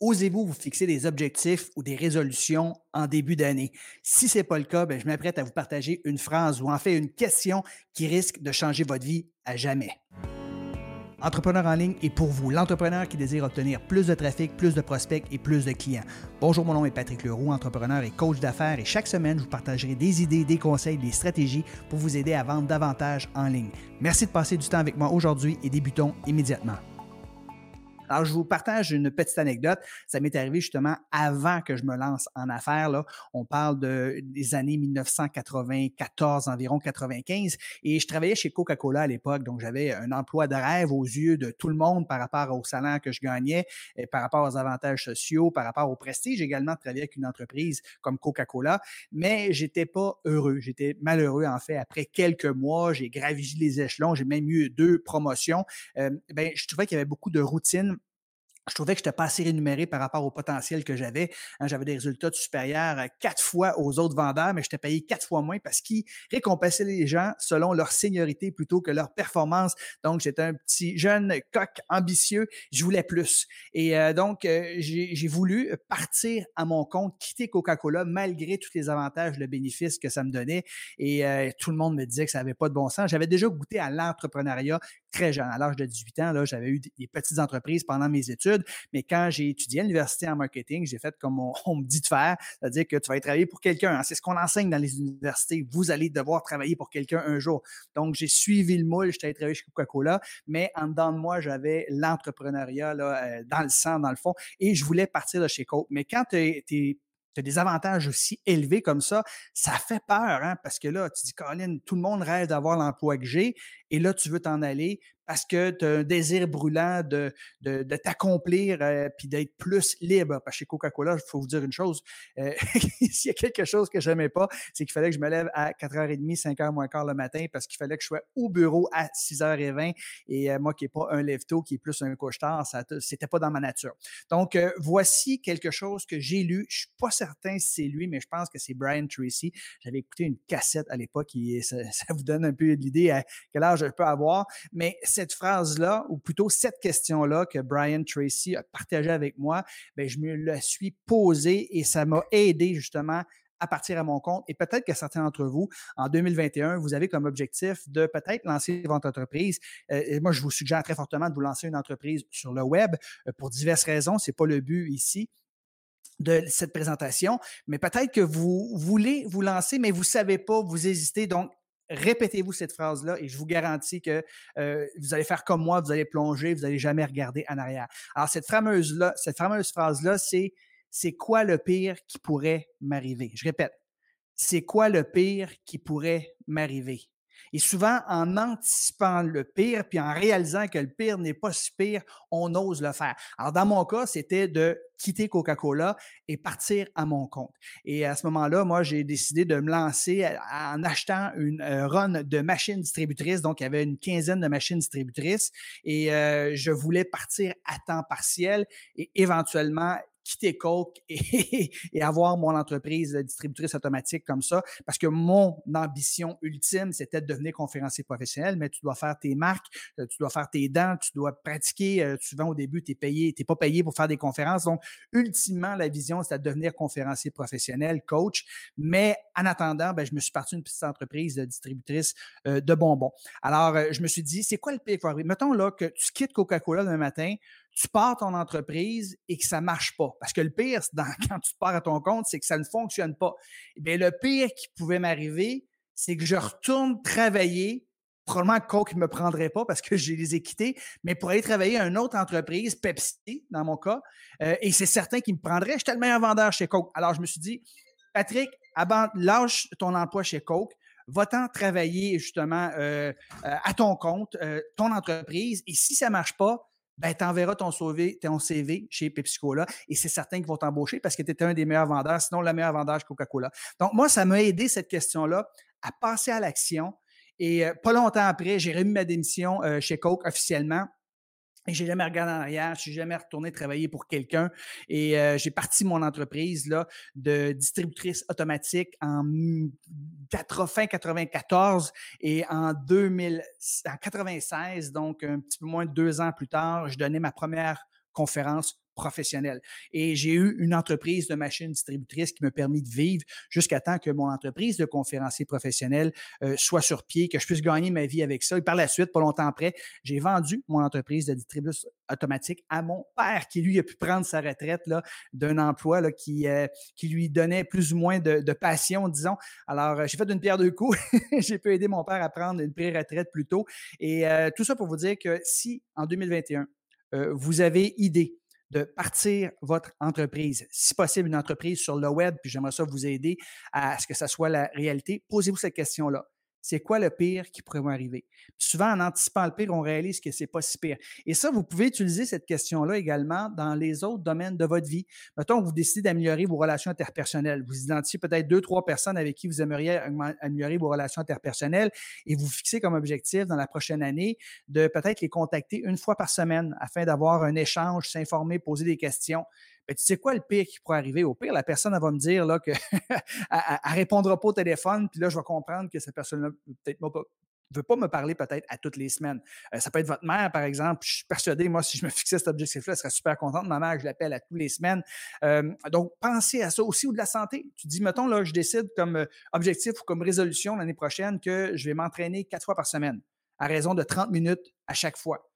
Osez-vous vous fixer des objectifs ou des résolutions en début d'année? Si ce n'est pas le cas, ben, je m'apprête à vous partager une phrase ou en fait une question qui risque de changer votre vie à jamais. Entrepreneur en ligne est pour vous, l'entrepreneur qui désire obtenir plus de trafic, plus de prospects et plus de clients. Bonjour, mon nom est Patrick Leroux, entrepreneur et coach d'affaires et chaque semaine, je vous partagerai des idées, des conseils, des stratégies pour vous aider à vendre davantage en ligne. Merci de passer du temps avec moi aujourd'hui et débutons immédiatement. Alors, je vous partage une petite anecdote. Ça m'est arrivé justement avant que je me lance en affaires. Là. On parle de, des années 1994, environ 95. Et je travaillais chez Coca-Cola à l'époque. Donc, j'avais un emploi de rêve aux yeux de tout le monde par rapport au salaire que je gagnais, par rapport aux avantages sociaux, par rapport au prestige également de travailler avec une entreprise comme Coca-Cola. Mais j'étais pas heureux. J'étais malheureux, en fait. Après quelques mois, j'ai gravi les échelons. J'ai même eu deux promotions. Euh, ben, je trouvais qu'il y avait beaucoup de routine je trouvais que je n'étais pas assez rémunéré par rapport au potentiel que j'avais. Hein, j'avais des résultats supérieurs quatre fois aux autres vendeurs, mais j'étais payé quatre fois moins parce qu'ils récompensaient les gens selon leur seniorité plutôt que leur performance. Donc, j'étais un petit jeune coq ambitieux. Je voulais plus. Et euh, donc, euh, j'ai voulu partir à mon compte, quitter Coca-Cola malgré tous les avantages, le bénéfice que ça me donnait. Et euh, tout le monde me disait que ça n'avait pas de bon sens. J'avais déjà goûté à l'entrepreneuriat très jeune. À l'âge de 18 ans, j'avais eu des petites entreprises pendant mes études, mais quand j'ai étudié à l'université en marketing, j'ai fait comme on, me dit de faire, c'est-à-dire que tu vas travailler pour quelqu'un. Hein. C'est ce qu'on enseigne dans les universités. Vous allez devoir travailler pour quelqu'un un jour. Donc, j'ai suivi le moule, j'étais allé travailler chez Coca-Cola, mais en dedans de moi, j'avais l'entrepreneuriat euh, dans le sang, dans le fond, et je voulais partir de chez Coke. Mais quand tu as des avantages aussi élevés comme ça, ça fait peur, hein, parce que là, tu dis, Colin, tout le monde rêve d'avoir l'emploi que j'ai, et là, tu veux t'en aller parce que tu as un désir brûlant de, de, t'accomplir euh, puis d'être plus libre. Parce que chez Coca-Cola, il faut vous dire une chose, euh, s'il y a quelque chose que j'aimais pas, c'est qu'il fallait que je me lève à 4h30, 5h moins quart le matin parce qu'il fallait que je sois au bureau à 6h20 et euh, moi qui n'ai pas un lève-tôt, qui est plus un couche-tard, ça c'était pas dans ma nature. Donc, euh, voici quelque chose que j'ai lu. Je suis pas certain si c'est lui, mais je pense que c'est Brian Tracy. J'avais écouté une cassette à l'époque et ça, ça, vous donne un peu l'idée à quel âge je peux avoir, mais cette phrase-là, ou plutôt cette question-là que Brian Tracy a partagée avec moi, ben, je me la suis posée et ça m'a aidé justement à partir à mon compte. Et peut-être que certains d'entre vous, en 2021, vous avez comme objectif de peut-être lancer votre entreprise. Euh, moi, je vous suggère très fortement de vous lancer une entreprise sur le web euh, pour diverses raisons. C'est pas le but ici de cette présentation, mais peut-être que vous voulez vous lancer, mais vous savez pas, vous hésitez. Donc, Répétez-vous cette phrase-là et je vous garantis que euh, vous allez faire comme moi, vous allez plonger, vous n'allez jamais regarder en arrière. Alors, cette fameuse-là, cette fameuse phrase-là, c'est c'est quoi le pire qui pourrait m'arriver? Je répète, c'est quoi le pire qui pourrait m'arriver? Et souvent, en anticipant le pire, puis en réalisant que le pire n'est pas si pire, on ose le faire. Alors, dans mon cas, c'était de quitter Coca-Cola et partir à mon compte. Et à ce moment-là, moi, j'ai décidé de me lancer en achetant une euh, run de machines distributrices. Donc, il y avait une quinzaine de machines distributrices et euh, je voulais partir à temps partiel et éventuellement quitter Coke et, avoir mon entreprise distributrice automatique comme ça, parce que mon ambition ultime, c'était de devenir conférencier professionnel, mais tu dois faire tes marques, euh, tu dois faire tes dents, tu dois pratiquer. Euh, souvent, au début, tu es payé, tu pas payé pour faire des conférences. Donc, ultimement, la vision, c'était de devenir conférencier professionnel, coach. Mais en attendant, ben, je me suis parti d'une petite entreprise de distributrice euh, de bonbons. Alors, je me suis dit, c'est quoi le pire Mettons là que tu quittes Coca-Cola le matin, tu pars ton entreprise et que ça marche pas. Parce que le pire, quand tu pars à ton compte, c'est que ça ne fonctionne pas. Eh bien, le pire qui pouvait m'arriver, c'est que je retourne travailler. Probablement Coke ne me prendrait pas parce que je les ai quittés, mais pour aller travailler à une autre entreprise, Pepsi, dans mon cas, euh, et c'est certain qu'ils me prendraient. J'étais le meilleur vendeur chez Coke. Alors, je me suis dit, Patrick, lâche ton emploi chez Coke, va-t'en travailler justement euh, euh, à ton compte, ton entreprise, et si ça marche pas, ben, tu enverras ton, CV chez Pepsi-Cola et c'est certain qu'ils vont t'embaucher parce que tu étais un des meilleurs vendeurs, sinon le meilleur vendeur Coca-Cola. Donc, moi, ça m'a aidé cette question-là à passer à l'action. Et euh, pas longtemps après, j'ai remis ma démission euh, chez Coke officiellement. Et j'ai jamais regardé en arrière, je suis jamais retourné travailler pour quelqu'un. Et euh, j'ai parti mon entreprise là de distributrice automatique en fin 94 et en 2000 en 96 donc un petit peu moins de deux ans plus tard, je donnais ma première conférence professionnel. Et j'ai eu une entreprise de machines distributrices qui m'a permis de vivre jusqu'à temps que mon entreprise de conférencier professionnel euh, soit sur pied, que je puisse gagner ma vie avec ça. Et par la suite, pas longtemps après, j'ai vendu mon entreprise de distribution automatique à mon père qui, lui, a pu prendre sa retraite d'un emploi là, qui, euh, qui lui donnait plus ou moins de, passion, disons. Alors, euh, j'ai fait une pierre deux coups. j'ai pu aider mon père à prendre une pré-retraite plus tôt. Et tout ça pour vous dire que si en 2021, vous avez idée de partir votre entreprise, si possible une entreprise sur le web, puis j'aimerais ça vous aider à ce que ça soit la réalité, posez-vous cette question-là c'est quoi le pire qui pourrait m'arriver? Souvent, en anticipant le pire, on réalise que c'est pas si pire. Et ça, vous pouvez utiliser cette question-là également dans les autres domaines de votre vie. Mettons que vous décidez d'améliorer vos relations interpersonnelles. Vous identifiez peut-être deux, trois personnes avec qui vous aimeriez améliorer vos relations interpersonnelles et vous fixez comme objectif dans la prochaine année de peut-être les contacter une fois par semaine afin d'avoir un échange, s'informer, poser des questions. Ben, tu sais quoi le pire qui pourrait arriver? Au pire, la personne elle va me dire là, ne répondra pas au téléphone, puis là, je vais comprendre que cette personne-là peut-être pas veut pas me parler peut-être à toutes les semaines. Euh, ça peut être votre mère, par exemple. Je suis persuadé, moi, si je me fixais cet objectif-là, elle serait super contente. Ma mère, je l'appelle à tous les semaines. Euh, donc, pensez à ça aussi ou de la santé. Tu dis, mettons, là, je décide comme euh, objectif ou comme résolution l'année prochaine que je vais m'entraîner quatre fois par semaine à raison de 30 minutes à chaque fois.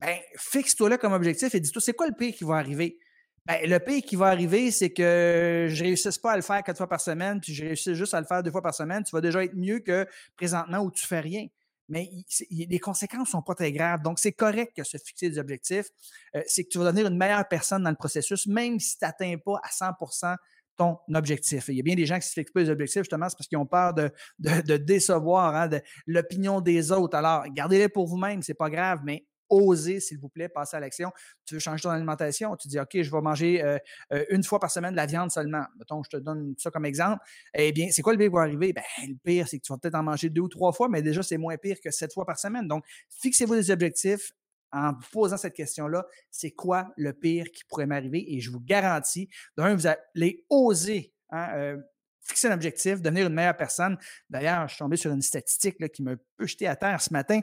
Ben, fixe-toi là comme objectif et dis-toi, c'est quoi le pire qui va arriver? Ben, le pire qui va arriver, c'est que je réussisse pas à le faire quatre fois par semaine, puis je réussis juste à le faire deux fois par semaine. Tu vas déjà être mieux que présentement où tu fais rien. Mais les conséquences sont pas très graves. Donc, c'est correct que se fixer des objectifs. Euh, c'est que tu vas devenir une meilleure personne dans le processus, même si tu n'atteins pas à 100% ton objectif. il y a bien des gens qui ne se fixent pas des objectifs, justement, c'est parce qu'ils ont peur de, décevoir hein, l'opinion des autres. Alors, gardez-les pour vous-même, c'est pas grave, mais oser, s'il vous plaît, passer à l'action. Tu veux changer ton alimentation, tu dis, OK, je vais manger euh, euh, une fois par semaine de la viande seulement. Mettons, je te donne ça comme exemple. Eh bien, c'est quoi le pire qui va arriver? Ben, le pire, c'est que tu vas peut-être en manger deux ou trois fois, mais déjà, c'est moins pire que sept fois par semaine. Donc, fixez-vous des objectifs en vous posant cette question-là. C'est quoi le pire qui pourrait m'arriver? Et je vous garantis, d'un, vous allez oser hein, euh, fixer un objectif, devenir une meilleure personne. D'ailleurs, je suis tombé sur une statistique qui m'a peu jeté à terre ce matin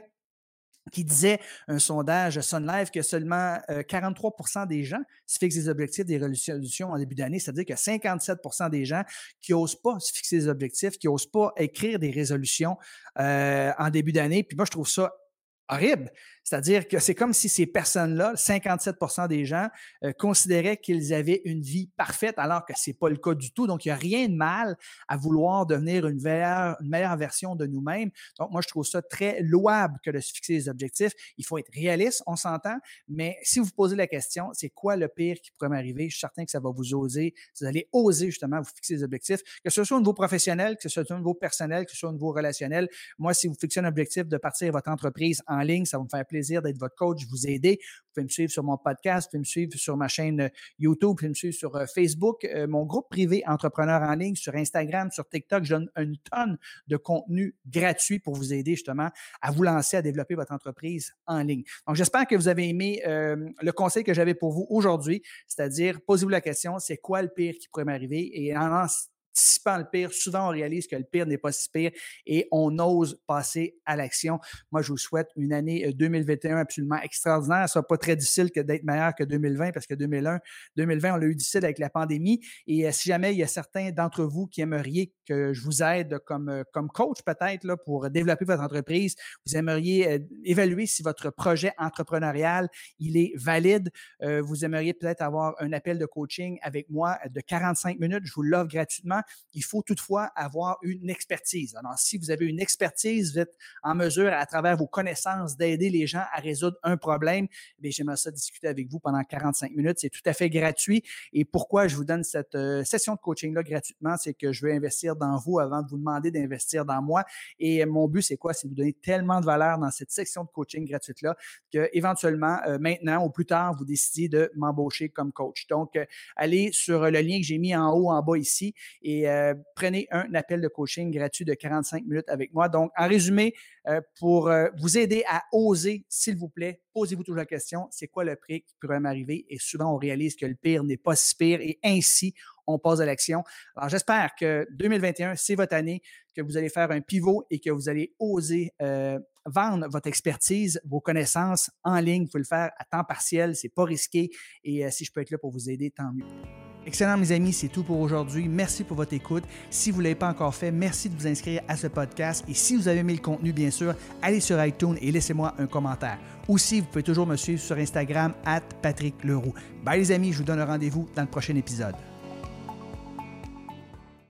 qui disait un sondage Sun Life que seulement 43% euh, des gens se fixent des objectifs, des résolutions en début d'année, c'est-à-dire que 57% des gens qui n'osent pas se fixer des objectifs, qui n'osent pas écrire des résolutions euh, en début d'année. Puis moi, je trouve ça horrible. C'est-à-dire que c'est comme si ces personnes-là, 57% des gens, euh, considéraient qu'ils avaient une vie parfaite alors que ce n'est pas le cas du tout. Donc, il n'y a rien de mal à vouloir devenir une meilleure, une meilleure version de nous-mêmes. Donc, moi, je trouve ça très louable que de se fixer des objectifs. Il faut être réaliste, on s'entend, mais si vous posez la question, c'est quoi le pire qui pourrait m'arriver? Je suis certain que ça va vous oser. Vous allez oser justement vous fixer des objectifs, que ce soit au niveau professionnel, que ce soit au niveau personnel, que ce soit au niveau relationnel. Moi, si vous fixez un objectif de partir votre entreprise en ligne, ça va me faire plaisir d'être votre coach, vous aider. Vous pouvez me suivre sur mon podcast, vous pouvez me suivre sur ma chaîne euh, YouTube, vous pouvez me suivre sur euh, Facebook, euh, mon groupe privé Entrepreneur en ligne, sur Instagram, sur TikTok. Je donne une tonne de contenu gratuit pour vous aider justement à vous lancer, à développer votre entreprise en ligne. Donc, j'espère que vous avez aimé le conseil que j'avais pour vous aujourd'hui, c'est-à-dire posez-vous la question, c'est quoi le pire qui pourrait m'arriver? Et en anticipant le pire, souvent on réalise que le pire n'est pas si pire et on ose passer à l'action. Moi, je vous souhaite une année 2021 euh, absolument extraordinaire. Ce sera pas très difficile que d'être meilleur que 2020 parce que 2001, 2020, on l'a eu difficile avec la pandémie. Et euh, si jamais il y a certains d'entre vous qui aimeriez que je vous aide comme, euh, comme coach peut-être pour développer votre entreprise, vous aimeriez évaluer si votre projet entrepreneurial il est valide, vous aimeriez peut-être avoir un appel de coaching avec moi de 45 minutes, je vous l'offre gratuitement. Il faut toutefois avoir une expertise. Alors, si vous avez une expertise, vous êtes en mesure, à travers vos connaissances, d'aider les gens à résoudre un problème, eh j'aimerais ça discuter avec vous pendant 45 minutes. C'est tout à fait gratuit. Et pourquoi je vous donne cette euh, session de coaching-là gratuitement, c'est que je veux investir dans vous avant de vous demander d'investir dans moi. Et mon but, c'est quoi? C'est de vous donner tellement de valeur dans cette section de coaching gratuite-là que éventuellement, euh, maintenant ou plus tard, vous décidez de m'embaucher comme coach. Donc, euh, allez sur le lien que j'ai mis en haut, en bas ici et euh, prenez un appel de coaching gratuit de 45 minutes avec moi. Donc, en résumé, euh, pour euh, vous aider à oser, s'il vous plaît, posez-vous toujours la question, c'est quoi le prix qui pourrait m'arriver? Et souvent, on réalise que le pire n'est pas si pire et ainsi, on passe à l'action. Alors, j'espère que 2021, c'est votre année, que vous allez faire un pivot et que vous allez oser vendre votre expertise, vos connaissances en ligne. Vous pouvez le faire à temps partiel, c'est pas risqué. Et si je peux être là pour vous aider, tant mieux. Excellent, mes amis, c'est tout pour aujourd'hui. Merci pour votre écoute. Si vous ne l'avez pas encore fait, merci de vous inscrire à ce podcast. Et si vous avez aimé le contenu, bien sûr, allez sur iTunes et laissez-moi un commentaire. Aussi, vous pouvez toujours me suivre sur Instagram, at Patrick Leroux. Bye, les amis, je vous donne rendez-vous dans le prochain épisode.